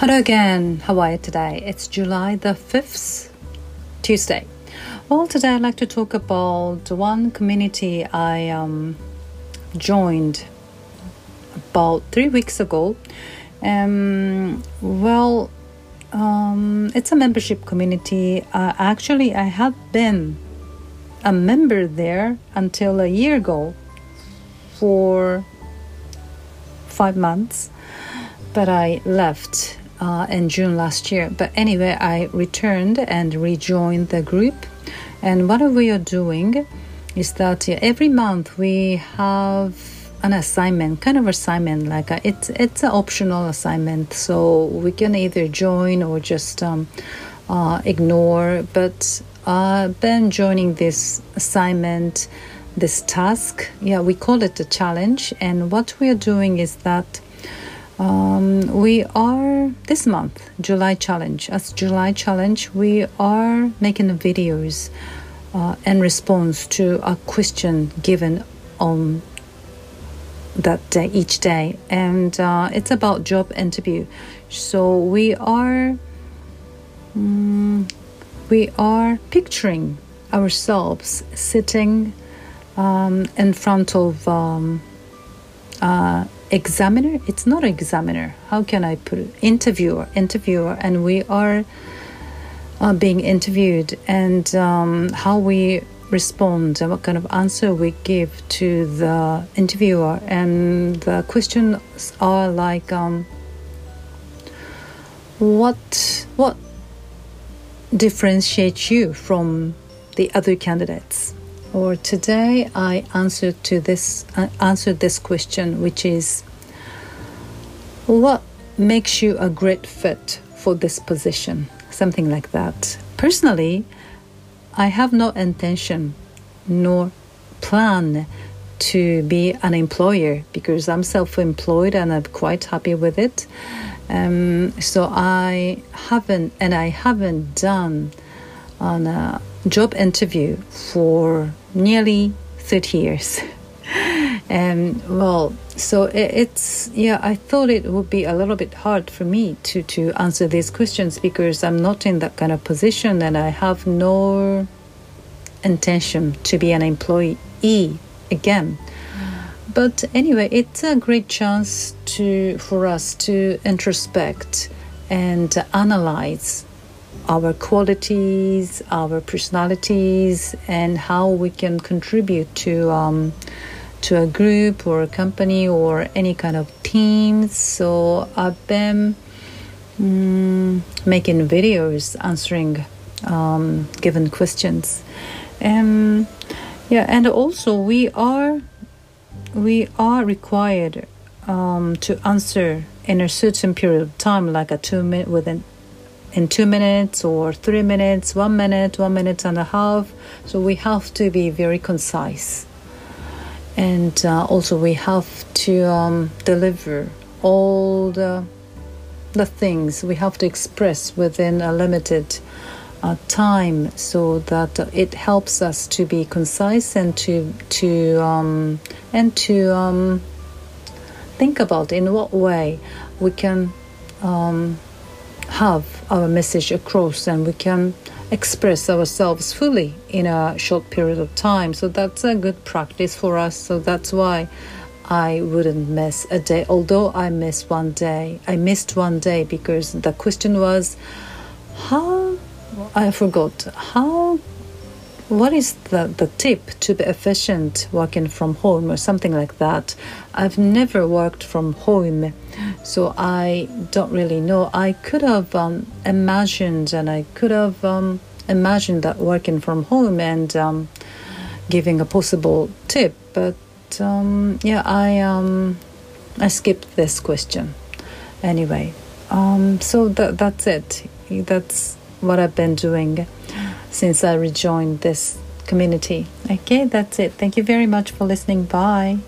Hello again. How are you today? It's July the 5th, Tuesday. Well, today I'd like to talk about one community I um, joined about three weeks ago. Um, well, um, it's a membership community. Uh, actually, I had been a member there until a year ago for five months, but I left uh, in June last year. But anyway, I returned and rejoined the group. And what we are doing is that every month we have an assignment, kind of assignment, like a, it's it's an optional assignment, so we can either join or just um, uh, ignore. But I've been joining this assignment, this task. Yeah, we call it a challenge, and what we are doing is that. Um, we are this month July challenge. As July challenge, we are making videos uh, in response to a question given on that day each day and uh, it's about job interview so we are um, we are picturing ourselves sitting um, in front of um, uh, examiner? It's not examiner. How can i put it? Interviewer. Interviewer and we are uh, being interviewed. And um, how we respond and what kind of answer we give to the interviewer. And the questions are like, um, what what differentiates you from the other candidates? Or today I answered to this uh, answered this question, which is, what makes you a great fit for this position? Something like that. Personally, I have no intention nor plan to be an employer because I'm self employed and I'm quite happy with it. Um, so I haven't, and I haven't done on a job interview for nearly 30 years. and um, well, so it, it's yeah i thought it would be a little bit hard for me to to answer these questions because i'm not in that kind of position and i have no intention to be an employee again but anyway it's a great chance to for us to introspect and analyze our qualities our personalities and how we can contribute to um, to a group or a company or any kind of teams. So I've been mm, making videos answering um, given questions. Um, yeah, and also we are we are required um, to answer in a certain period of time, like a two minute within in two minutes or three minutes, one minute, one minute and a half. So we have to be very concise and uh, also we have to um, deliver all the the things we have to express within a limited uh, time so that it helps us to be concise and to to um, and to um, think about in what way we can um, have our message across and we can express ourselves fully in a short period of time. So that's a good practice for us. So that's why I wouldn't miss a day. Although I missed one day, I missed one day because the question was how I forgot how what is the, the tip to be efficient working from home or something like that i've never worked from home so i don't really know i could have um, imagined and i could have um, imagined that working from home and um, giving a possible tip but um, yeah i um, i skipped this question anyway um, so that, that's it that's what i've been doing since I rejoined this community. Okay, that's it. Thank you very much for listening. Bye.